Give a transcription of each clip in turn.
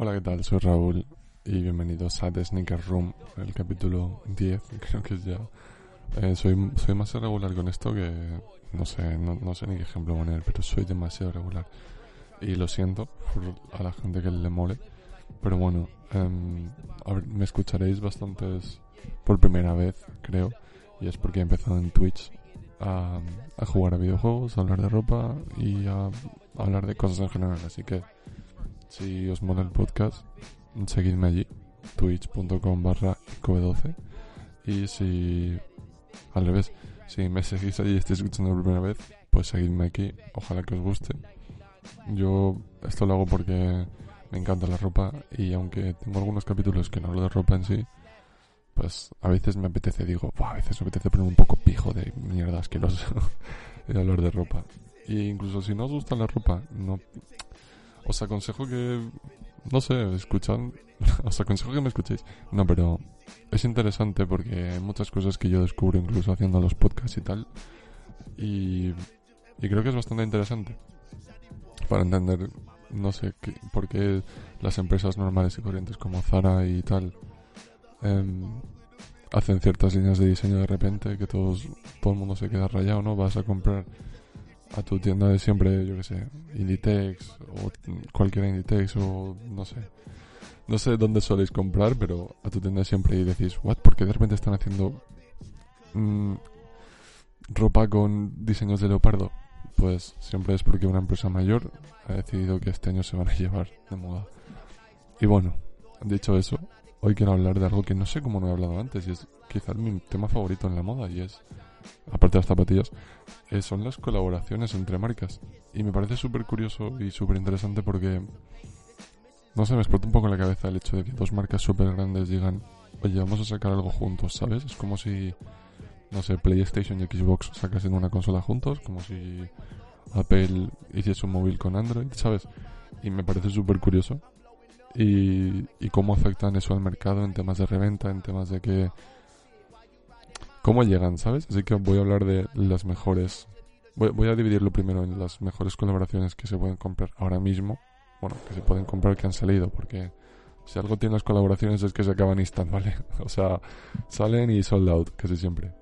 Hola, ¿qué tal? Soy Raúl y bienvenidos a The Sneaker Room, el capítulo 10, creo que es ya. Eh, soy, soy más irregular con esto que no sé, no, no sé ni qué ejemplo poner, pero soy demasiado regular. Y lo siento por a la gente que le mole, pero bueno, em, a ver, me escucharéis bastantes por primera vez, creo, y es porque he empezado en Twitch a, a jugar a videojuegos, a hablar de ropa y a, a hablar de cosas en general, así que si os mola el podcast, seguidme allí, twitch.com barra 12 Y si, al revés, si me seguís allí y estáis escuchando por primera vez, pues seguidme aquí, ojalá que os guste. Yo esto lo hago porque me encanta la ropa y aunque tengo algunos capítulos que no hablo de ropa en sí, pues a veces me apetece, digo, a veces me apetece poner un poco pijo de mierda asqueroso y hablar de ropa. Y incluso si no os gusta la ropa, no os aconsejo que, no sé, escuchan, os aconsejo que me escuchéis. No, pero es interesante porque hay muchas cosas que yo descubro incluso haciendo los podcasts y tal. Y, creo que es bastante interesante para entender, no sé, qué, por qué las empresas normales y corrientes como Zara y tal em, hacen ciertas líneas de diseño de repente que todos, todo el mundo se queda rayado, ¿no? Vas a comprar a tu tienda de siempre, yo que sé, Inditex o cualquier Inditex o no sé. No sé dónde soléis comprar, pero a tu tienda de siempre y decís, ¿what? ¿Por qué de repente están haciendo mm, ropa con diseños de leopardo? Pues siempre es porque una empresa mayor ha decidido que este año se van a llevar de moda. Y bueno, dicho eso, hoy quiero hablar de algo que no sé cómo no he hablado antes y es quizás mi tema favorito en la moda y es aparte de las zapatillas, eh, son las colaboraciones entre marcas. Y me parece súper curioso y súper interesante porque, no sé, me explota un poco la cabeza el hecho de que dos marcas súper grandes digan, oye, vamos a sacar algo juntos, ¿sabes? Es como si, no sé, PlayStation y Xbox sacasen una consola juntos, como si Apple hiciese un móvil con Android, ¿sabes? Y me parece súper curioso. Y, y cómo afectan eso al mercado en temas de reventa, en temas de que cómo llegan, ¿sabes? Así que voy a hablar de las mejores. Voy, a dividirlo primero en las mejores colaboraciones que se pueden comprar ahora mismo. Bueno, que se pueden comprar que han salido, porque si algo tiene las colaboraciones es que se acaban instant, ¿vale? O sea, salen y sold out, casi siempre.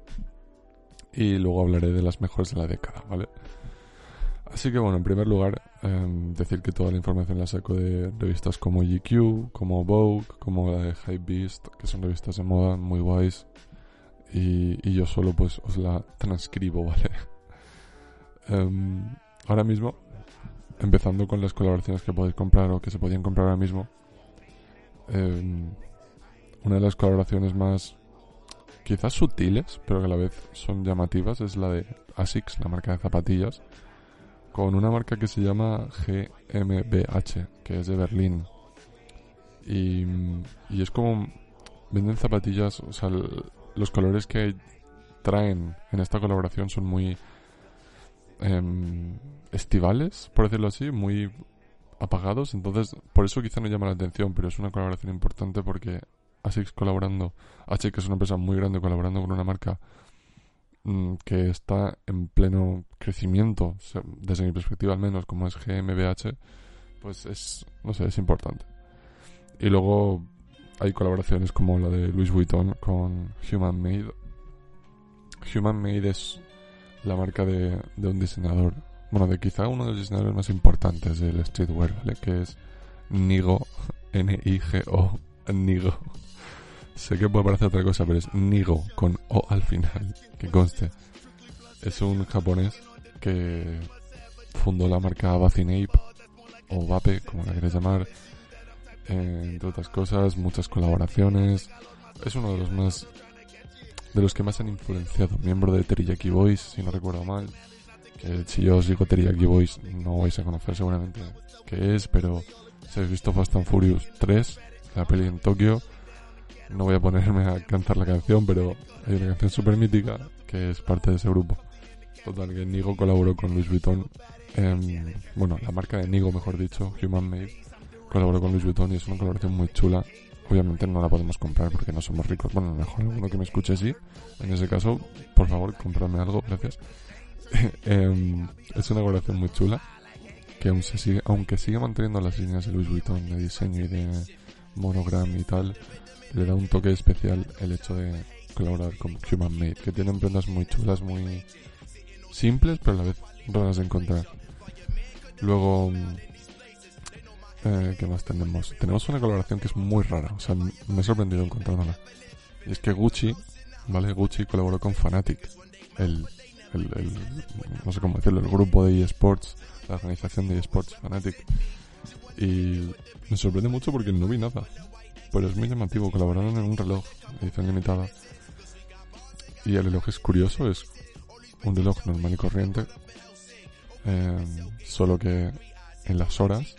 Y luego hablaré de las mejores de la década, ¿vale? Así que bueno, en primer lugar, em, decir que toda la información la saco de revistas como GQ, como Vogue, como la de Hypebeast, que son revistas de moda muy guays, y, yo solo pues os la transcribo, ¿vale? Em, ahora mismo, empezando con las colaboraciones que podéis comprar o que se podían comprar ahora mismo, em, una de las colaboraciones más quizás sutiles, pero que a la vez son llamativas, es la de ASICS, la marca de zapatillas, con una marca que se llama GmbH, que es de Berlín. Y, y es como venden zapatillas, o sea, los colores que traen en esta colaboración son muy em, estivales, por decirlo así, muy apagados. Entonces, por eso quizá no llama la atención, pero es una colaboración importante porque ASICS colaborando, ASICS es una empresa muy grande colaborando con una marca mm, que está en pleno crecimiento, desde mi perspectiva al menos, como es GmbH, pues es, no sé, es importante. Y luego hay colaboraciones como la de Louis Vuitton con Human Made. Human Made es la marca de, un diseñador, bueno, de quizá uno de los diseñadores más importantes del streetwear, ¿vale? Que es Nigo, N-I-G-O, Nigo. Sé que puede parecer otra cosa, pero es Nigo, con O al final, que conste. Es un japonés que fundó la marca Ape o Vape, como la quieres llamar, entre otras cosas, muchas colaboraciones. Es uno de los más de los que más han influenciado, miembro de Teriyaki Boys, si no recuerdo mal. Que si yo os digo Teriyaki Boys no vais a conocer seguramente qué es, pero si habéis visto Fast and Furious 3, la peli en Tokio, no voy a ponerme a cantar la canción, pero hay una canción súper mítica que es parte de ese grupo. Total, que Nigo colaboró con Louis Vuitton, en, bueno, la marca de Nigo, mejor dicho, Human Made, colaboró con Luis Vuitton y es una colaboración muy chula. Obviamente no la podemos comprar porque no somos ricos. Bueno, mejor alguno que me escuche sí. En ese caso, por favor, cómprame algo, gracias. Em, es una colaboración muy chula. que aun se sigue, aunque sigue manteniendo las líneas de Louis Vuitton de diseño y de monogram y tal, le da un toque especial el hecho de colaborar con Human Made, que tienen prendas muy chulas, muy simples, pero a la vez raras de encontrar. Luego, eh, ¿qué más tenemos? Tenemos una colaboración que es muy rara, o sea, me he sorprendido encontrándola. Y es que Gucci, ¿vale? Gucci colaboró con Fanatic, el, no sé cómo decirlo, el grupo de eSports, la organización de eSports Fanatic. Y me sorprende mucho porque no vi nada. Pero es muy llamativo, colaboraron en un reloj, edición limitada. Y el reloj es curioso, es un reloj normal y corriente. Eh, solo que en las horas,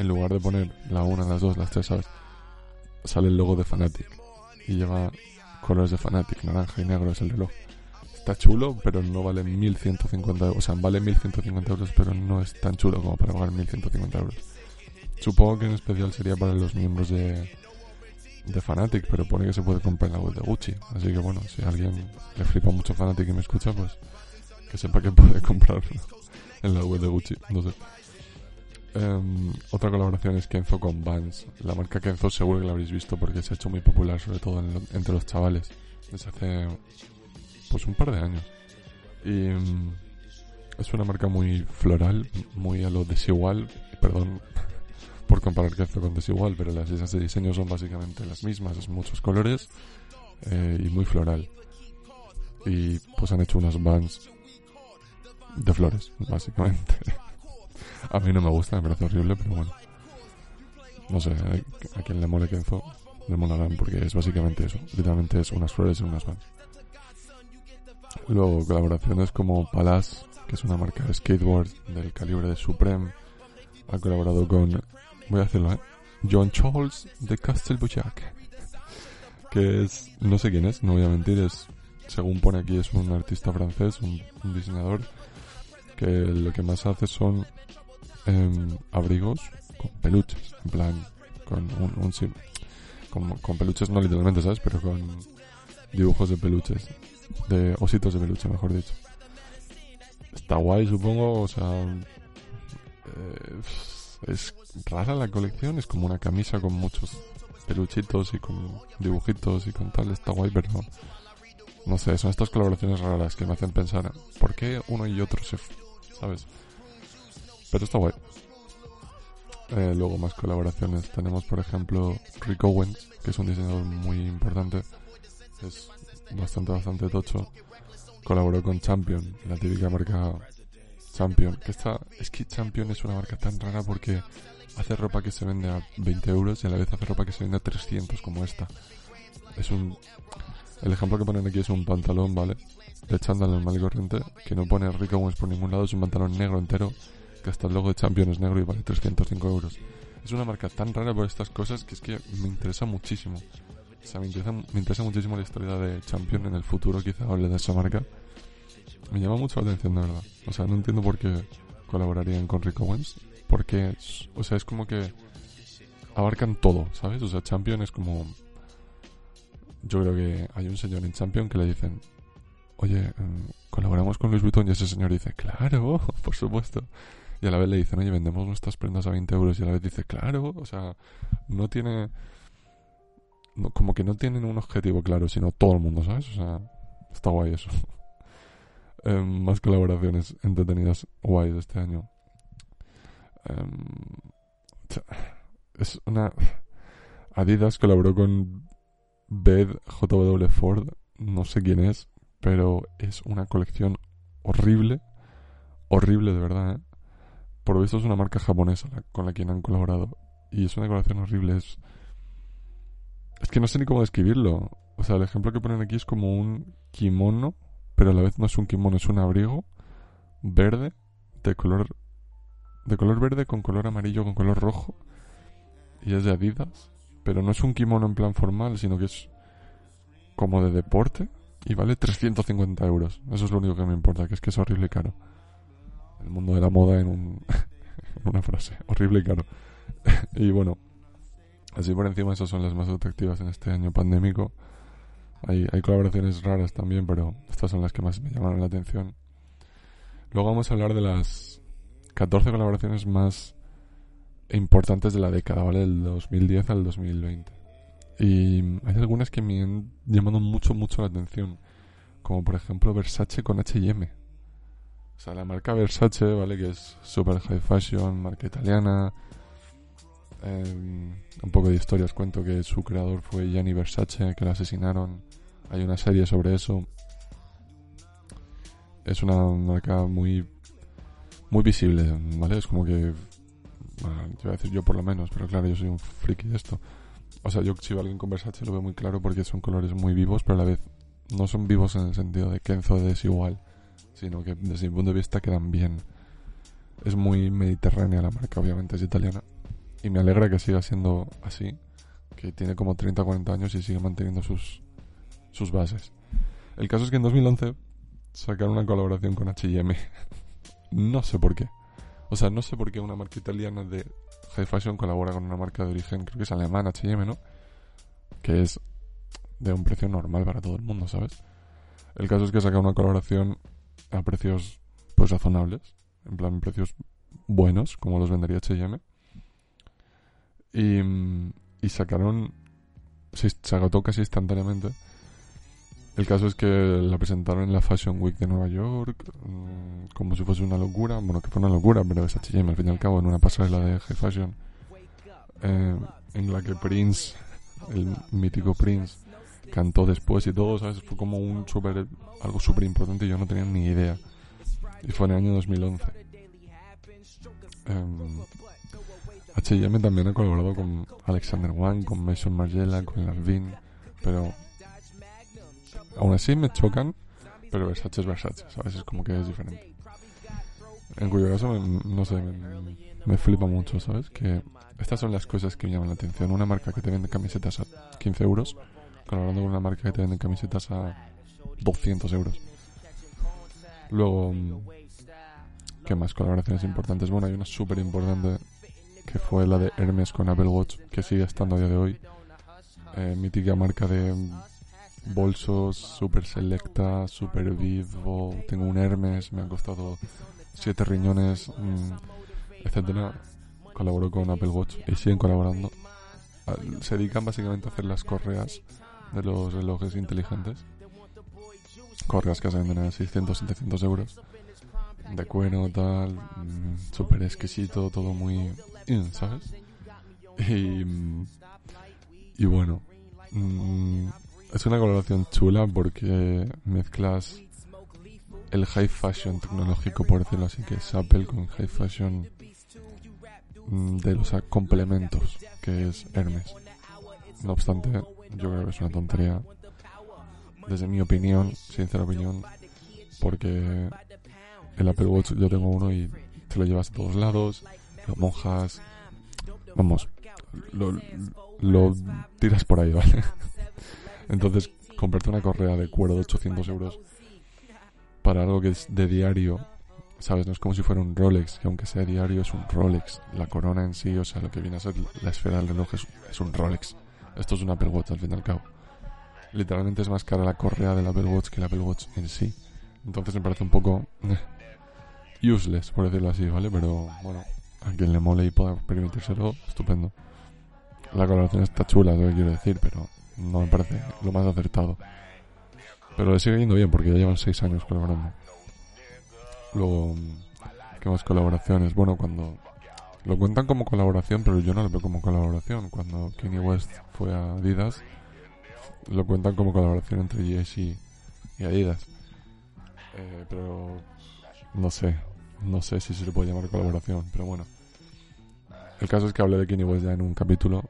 en lugar de poner la 1, las 2, las 3 ¿sabes? sale el logo de Fanatic. Y lleva colores de Fanatic, naranja y negro es el reloj. Está chulo, pero no vale 1150 euros. O sea, vale 1150 euros, pero no es tan chulo como para pagar 1150 euros. Supongo que en especial sería para los miembros de, de Fanatic, pero pone que se puede comprar en la web de Gucci. Así que bueno, si alguien le flipa mucho Fanatic y me escucha, pues que sepa que puede comprarlo en la web de Gucci. No sé. Em, otra colaboración es Kenzo con Vans. La marca Kenzo seguro que la habréis visto porque se ha hecho muy popular, sobre todo entre los chavales, desde hace pues un par de años. Y em, es una marca muy floral, muy a lo desigual. Perdón por comparar Kenzo con desigual, pero las ideas de diseño son básicamente las mismas, es muchos colores eh, y muy floral. Y pues han hecho unas Vans de flores, básicamente. A mí no me gusta, me parece horrible, pero bueno. No sé, a quien le mole Kenzo, le molarán porque es básicamente eso. Literalmente es unas flores y unas Vans. Luego colaboraciones como Palace, que es una marca de skateboard del calibre de Supreme, ha colaborado con voy a hacerlo, ¿eh? John Charles de Castelbujac. Que es, no sé quién es, no voy a mentir, es, según pone aquí, es un artista francés, un, diseñador, que lo que más hace son em, abrigos con peluches, en plan, con un, un con, con peluches no literalmente, ¿sabes? Pero con dibujos de peluches, de ositos de peluche, mejor dicho. Está guay, supongo, o sea... Eh, es rara la colección, es como una camisa con muchos peluchitos y con dibujitos y con tal, está guay, pero no sé, son estas colaboraciones raras que me hacen pensar, ¿por qué uno y otro se... ¿sabes? Pero está guay. Eh, luego más colaboraciones. Tenemos, por ejemplo, Rick Owens, que es un diseñador muy importante. Es bastante, bastante tocho. Colaboró con Champion, la típica marca Champion. Que esta, es que Champion es una marca tan rara porque hace ropa que se vende a 20 euros y a la vez hace ropa que se vende a 300 como esta. Es un... El ejemplo que ponen aquí es un pantalón, ¿vale? De chándal normal y corriente, que no pone Rick Owens por ningún lado, es un pantalón negro entero, que hasta el logo de Champion es negro y vale 305 euros. Es una marca tan rara por estas cosas que es que me interesa muchísimo. O sea, me interesa, me interesa muchísimo la historia de Champion en el futuro, quizá hable de esa marca me llama mucho la atención, de verdad. O sea, no entiendo por qué colaborarían con Rick Owens. Porque, o sea, es como que abarcan todo, ¿sabes? O sea, Champion es como... Yo creo que hay un señor en Champion que le dicen, oye, em, colaboramos con Luis Vuitton y ese señor dice, claro, por supuesto. Y a la vez le dicen, oye, vendemos nuestras prendas a 20 euros y a la vez dice, claro, o sea, no tiene... como que no tienen un objetivo claro, sino todo el mundo, ¿sabes? O sea, está guay eso. Em, más colaboraciones entretenidas guay de este año. Em, es una. Adidas colaboró con Bed JW Ford. No sé quién es, pero es una colección horrible. Horrible, de verdad, ¿eh? Por lo visto es una marca japonesa con la que han colaborado. Y es una colaboración horrible. Es, es que no sé ni cómo describirlo. O sea, el ejemplo que ponen aquí es como un kimono pero a la vez no es un kimono, es un abrigo verde de color de color verde con color amarillo con color rojo y es de Adidas, pero no es un kimono en plan formal, sino que es como de deporte y vale 350 euros. Eso es lo único que me importa, que es que es horrible caro. El mundo de la moda en, un, una frase, horrible y caro. y bueno, así por encima esas son las más atractivas en este año pandémico. Hay, hay colaboraciones raras también, pero estas son las que más me llamaron la atención. Luego vamos a hablar de las 14 colaboraciones más importantes de la década, ¿vale? Del 2010 al 2020. Y hay algunas que me han llamado mucho, mucho la atención. Como por ejemplo Versace con HM. O sea, la marca Versace, ¿vale? Que es super high fashion, marca italiana. Em, un poco de historias cuento que su creador fue Gianni Versace, que lo asesinaron. Hay una serie sobre eso. Es una marca muy muy visible, ¿vale? Es como que bueno, te voy a decir yo por lo menos, pero claro, yo soy un friki de esto. O sea, yo si veo alguien con Versace lo veo muy claro porque son colores muy vivos, pero a la vez no son vivos en el sentido de que Enzo es igual sino que desde mi punto de vista quedan bien. Es muy mediterránea la marca, obviamente es italiana. Y me alegra que siga siendo así, que tiene como 30 o 40 años y sigue manteniendo sus, sus bases. El caso es que en 2011 sacaron una colaboración con HM. no sé por qué. O sea, no sé por qué una marca italiana de high fashion colabora con una marca de origen, creo que es alemán, HM, ¿no? Que es de un precio normal para todo el mundo, ¿sabes? El caso es que saca una colaboración a precios pues razonables, en plan precios buenos, como los vendería H&M. Y, y sacaron, se, agotó casi instantáneamente. El caso es que la presentaron en la Fashion Week de Nueva York, mm, como si fuese una locura. Bueno, que fue una locura, pero es H&M al fin y al cabo, en una pasarela de High Fashion, eh, en la que Prince, el mítico Prince, cantó después y todo, ¿sabes? Fue como un super, algo súper importante y yo no tenía ni idea. Y fue en el año 2011. H&M también ha colaborado con Alexander Wang, con Mason Margiela, con Larvin, pero aún así me chocan, pero Versace es Versace, ¿sabes? Es como que es diferente. En cuyo caso, no sé, me, me, flipa mucho, ¿sabes? Que estas son las cosas que me llaman la atención. Una marca que te vende camisetas a 15 euros colaborando con una marca que te vende camisetas a 200 euros. Luego, ¿qué más colaboraciones importantes? Bueno, hay una súper importante que fue la de Hermes con Apple Watch, que sigue estando a día de hoy. Eh, mítica marca de bolsos, super selecta, super vivo. Tengo un Hermes, me han costado 7 riñones, mm, etcétera. Colaboró con Apple Watch y siguen colaborando. Ah, se dedican básicamente a hacer las correas de los relojes inteligentes. Correas que se venden a 600, 700 euros. De cuero, tal. Mm, súper exquisito, todo muy. ¿Sabes? Y. Y bueno. Mm, es una colaboración chula porque mezclas el high fashion tecnológico, por decirlo así, que es Apple con high fashion mm, de los complementos, que es Hermes. No obstante, yo creo que es una tontería. Desde mi opinión, sincera opinión, porque el Apple Watch yo tengo uno y te lo llevas a todos lados, lo mojas, vamos, lo, lo tiras por ahí, ¿vale? Entonces, comprarte una correa de cuero de 800 euros para algo que es de diario, ¿sabes? No es como si fuera un Rolex, que aunque sea diario es un Rolex. La corona en sí, o sea, lo que viene a ser la esfera del reloj es un Rolex. Esto es un Apple Watch al fin y al cabo. Literalmente es más cara la correa del Apple Watch que el Apple Watch en sí. Entonces me parece un poco eh, useless, por decirlo así, ¿vale? Pero bueno, a quien le mole y pueda permitírselo, estupendo. La colaboración está chula, lo que quiero decir, pero no me parece lo más acertado. Pero le sigue yendo bien porque ya llevan 6 años colaborando. Luego, ¿qué más colaboraciones? Bueno, cuando lo cuentan como colaboración, pero yo no lo veo como colaboración. Cuando Kanye West fue a Adidas, lo cuentan como colaboración entre Yeezy y Adidas. Eh, pero no sé, no sé si se le puede llamar colaboración, pero bueno. El caso es que hablé de Kanye West ya en un capítulo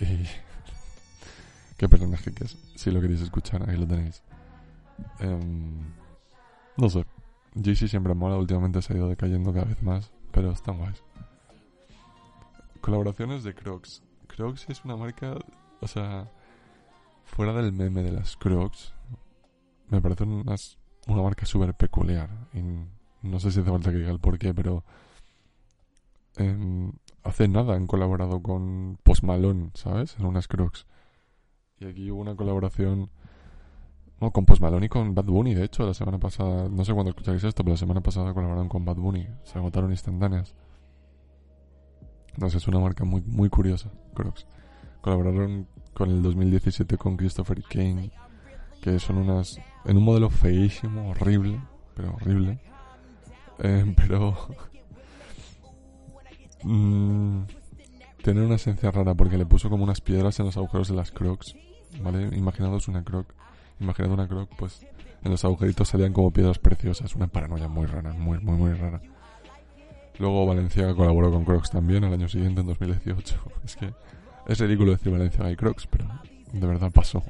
y... Qué personaje que es. Si lo queréis escuchar, ahí lo tenéis. Em, no sé. Yeezy siempre mola, últimamente se ha ido decayendo cada vez más, pero están guays. Colaboraciones de Crocs. Crocs es una marca, o sea, fuera del meme de las Crocs, me parece una, una marca súper peculiar. No sé si hace falta que diga el porqué, pero em, hace nada han colaborado con Post ¿sabes? En unas Crocs. Y aquí hubo una colaboración No, con Post y con Bad Bunny, de hecho, la semana pasada, no sé cuándo escucháis esto, pero la semana pasada colaboraron con Bad Bunny, se agotaron instantáneas. No es una marca muy, muy curiosa, Crocs. Colaboraron con el 2017 con Christopher Kane, que son unas, en un modelo feísimo, horrible, pero horrible. Eh, pero mm, una esencia rara porque le puso como unas piedras en los agujeros de las crocs, ¿vale? Imaginados una croc, imaginad una croc, pues en los agujeritos salían como piedras preciosas, una paranoia muy rara, muy, muy, muy rara. Luego Valencia colaboró con Crocs también al año siguiente, en 2018. Es que es ridículo decir Valencia y Crocs, pero de verdad pasó.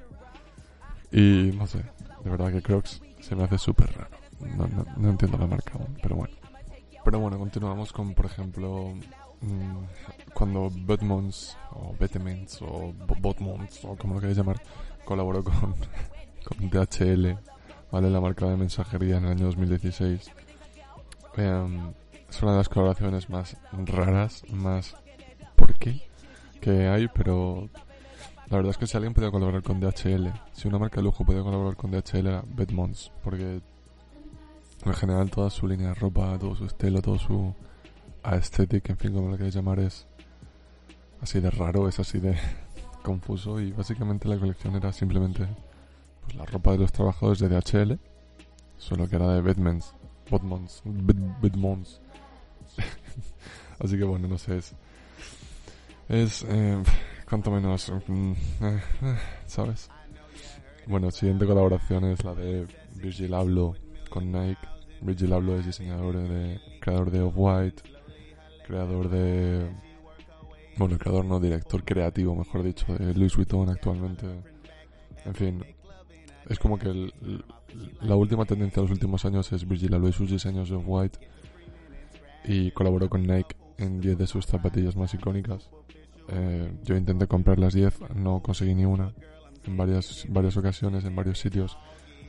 Y no sé, de verdad que Crocs se me hace súper raro. No, entiendo la marca pero bueno. Pero bueno, continuamos con, por ejemplo, mm, cuando Botmons, o Betements, o Botmons, o como lo queráis llamar, colaboró con, con DHL, ¿vale? La marca de mensajería en el año 2016. Eh, es una de las colaboraciones más raras, más por qué que hay, pero la verdad es que si alguien puede colaborar con DHL, si una marca de lujo puede colaborar con DHL era Bedmonds, porque en general toda su línea de ropa, todo su estilo, todo su aesthetic, en fin, como lo queráis llamar, es así de raro, es así de confuso y básicamente la colección era simplemente pues, la ropa de los trabajadores de DHL, solo que era de Bedmans, Bedmonds, Bedmonds. Así que bueno, no sé, es... Es... Eh, cuanto menos... Mm, eh, eh, ¿Sabes? Bueno, siguiente colaboración es la de Virgil Abloh con Nike. Virgil Abloh es diseñador de... Creador de Off-White. Creador de... Bueno, creador no, director creativo, mejor dicho, de Louis Vuitton actualmente. En fin, es como que la última tendencia de los últimos años es Virgil Abloh y sus diseños de Off-White y colaboró con Nike en 10 de sus zapatillas más icónicas. Eh, yo intenté comprar las 10, no conseguí ni una. En varias, varias ocasiones, en varios sitios,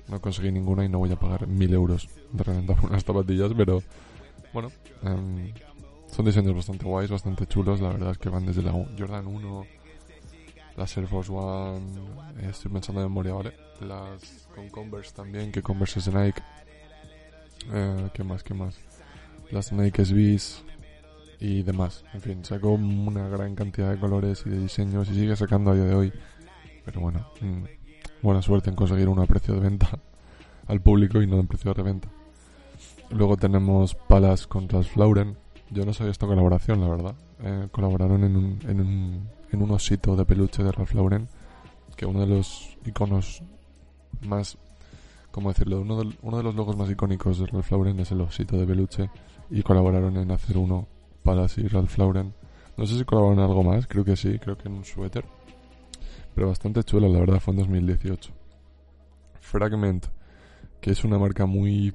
no conseguí ninguna y no voy a pagar mil euros de reventar unas zapatillas, pero bueno, em, son diseños bastante guays, bastante chulos. La verdad es que van desde la Jordan 1, la Air Force One, estoy pensando en memoria, ¿vale? Las con Converse también, que Converse es de Nike. Eh, ¿Qué más? ¿Qué más? Las Nike SBs y demás. En fin, sacó una gran cantidad de colores y de diseños y sigue sacando a día de hoy. Pero bueno, mm, buena suerte en conseguir uno a precio de venta al público y no en precio de reventa. Luego tenemos Palas con Ralph Lauren. Yo no sabía esta colaboración, la verdad. Eh, colaboraron en un, en, un, en un osito de peluche de Ralph Lauren, que uno de los iconos más, ¿cómo decirlo? Uno de, uno de los logos más icónicos de Ralph Lauren es el osito de peluche y colaboraron en hacer uno para y Ralph Lauren. No sé si colaboraron en algo más, creo que sí, creo que en un suéter. Pero bastante chulo, la verdad, fue en 2018. Fragment, que es una marca muy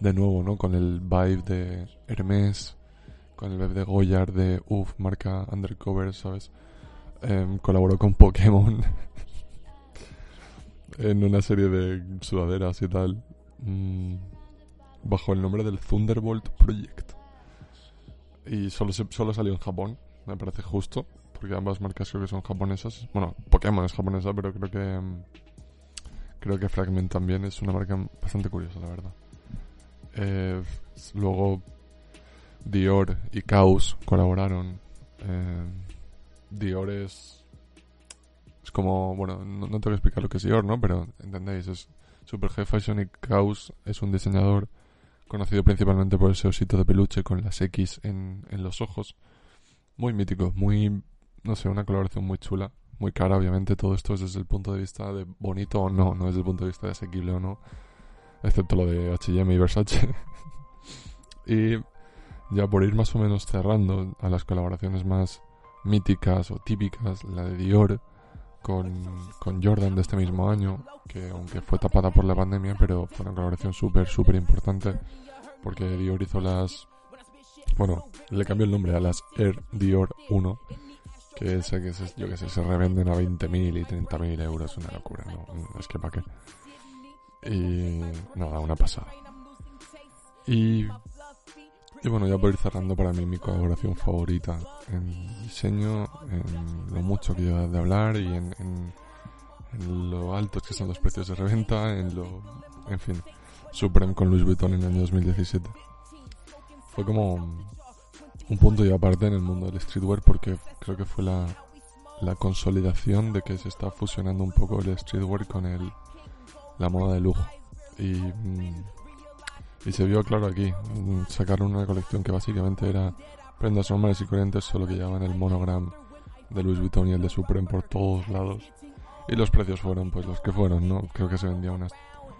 de nuevo, ¿no? Con el vibe de Hermes, con el vibe de Goyard, de uff, marca undercover, ¿sabes? Em, colaboró con Pokémon en una serie de sudaderas y tal. Mm, bajo el nombre del Thunderbolt Project. Y solo, solo salió en Japón, me parece justo, porque ambas marcas creo que son japonesas. Bueno, Pokémon es japonesa, pero creo que mm, creo que Fragment también es una marca bastante curiosa, la verdad. Eh, luego Dior y Caos colaboraron. Eh, Dior es es como, bueno, no, no, tengo que explicar lo que es Dior, ¿no? Pero entendéis, es super high fashion y Caos es un diseñador conocido principalmente por ese osito de peluche con las X en, en los ojos. Muy mítico, muy, no sé, una colaboración muy chula, muy cara, obviamente. Todo esto es desde el punto de vista de bonito o no, no desde el punto de vista de asequible o no, excepto lo de HM y Versace. y ya por ir más o menos cerrando a las colaboraciones más míticas o típicas, la de Dior con, Jordan de este mismo año, que aunque fue tapada por la pandemia, pero fue una colaboración súper, súper importante, porque Dior hizo las... Bueno, le cambió el nombre a las Air Dior 1, que, sé que se, yo que sé, se revenden a 20.000 y 30.000 euros, una locura, ¿no? Es que para qué. Y nada, una pasada. Y y bueno, ya por ir cerrando, para mí mi colaboración favorita en diseño, en lo mucho que yo de hablar y en, en lo altos que son los precios de reventa, en lo, en fin, Supreme con Louis Vuitton en el año 2017. Fue como un punto y aparte en el mundo del streetwear porque creo que fue la, la consolidación de que se está fusionando un poco el streetwear con el, la moda de lujo. Y, mm, y se vio claro aquí. Mm, sacaron una colección que básicamente era prendas normales y corrientes, solo que llevaban el monogram de Louis Vuitton y el de Supreme por todos lados. Y los precios fueron pues los que fueron, ¿no? Creo que se vendía unas...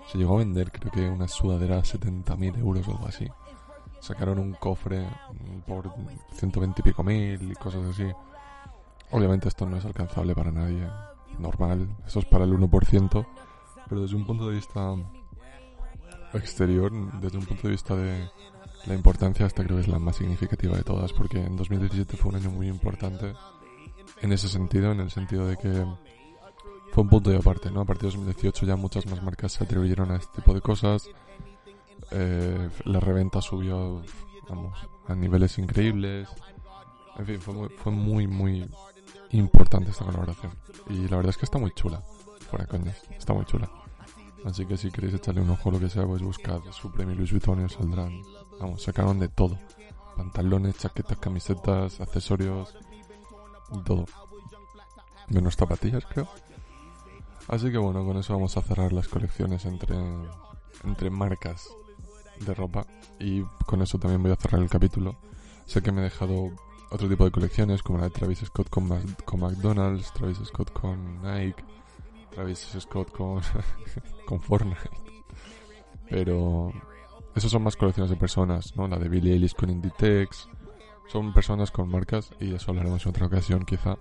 Se llegó a vender creo que una sudadera a 70.000 euros o algo así. Sacaron un cofre por 120 y pico mil y cosas así. Obviamente esto no es alcanzable para nadie. Normal, eso es para el 1%. Pero desde un punto de vista exterior, desde un punto de vista de la importancia, esta creo que es la más significativa de todas, porque en 2017 fue un año muy importante en ese sentido, en el sentido de que fue un punto de aparte, ¿no? A partir de 2018 ya muchas más marcas se atribuyeron a este tipo de cosas. Eh, la reventa subió, vamos, a niveles increíbles. En fin, fue muy, fue muy, muy importante esta colaboración. Y la verdad es que está muy chula. Fuera coñas, está muy chula. Así que si queréis echarle un ojo a lo que sea, pues buscad Supreme y Louis Vuitton y os saldrán. Vamos, sacaron de todo. Pantalones, chaquetas, camisetas, accesorios, todo. Menos zapatillas, creo. Así que bueno, con eso vamos a cerrar las colecciones entre, entre marcas de ropa. Y con eso también voy a cerrar el capítulo. Sé que me he dejado otro tipo de colecciones, como la de Travis Scott con, con McDonald's, Travis Scott con Nike, Travis Scott con, con Fortnite. Pero esos son más colecciones de personas, ¿no? La de Billie Eilish con Inditex. Son personas con marcas y eso hablaremos en otra ocasión quizá.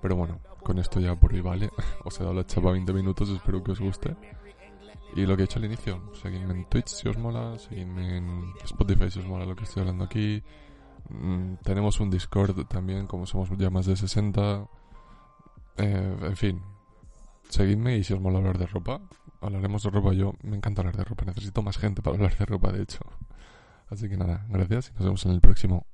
Pero bueno, con esto ya por hoy vale. Os he dado la chapa 20 minutos, espero que os guste. Y lo que he hecho al inicio, seguidme en Twitch si os mola, seguidme en Spotify si os mola lo que estoy hablando aquí. Mm, tenemos un Discord también, como somos ya más de 60. Eh, en fin, seguidme y si os mola hablar de ropa, hablaremos de ropa. Yo me encanta hablar de ropa, necesito más gente para hablar de ropa, de hecho. Así que nada, gracias y nos vemos en el próximo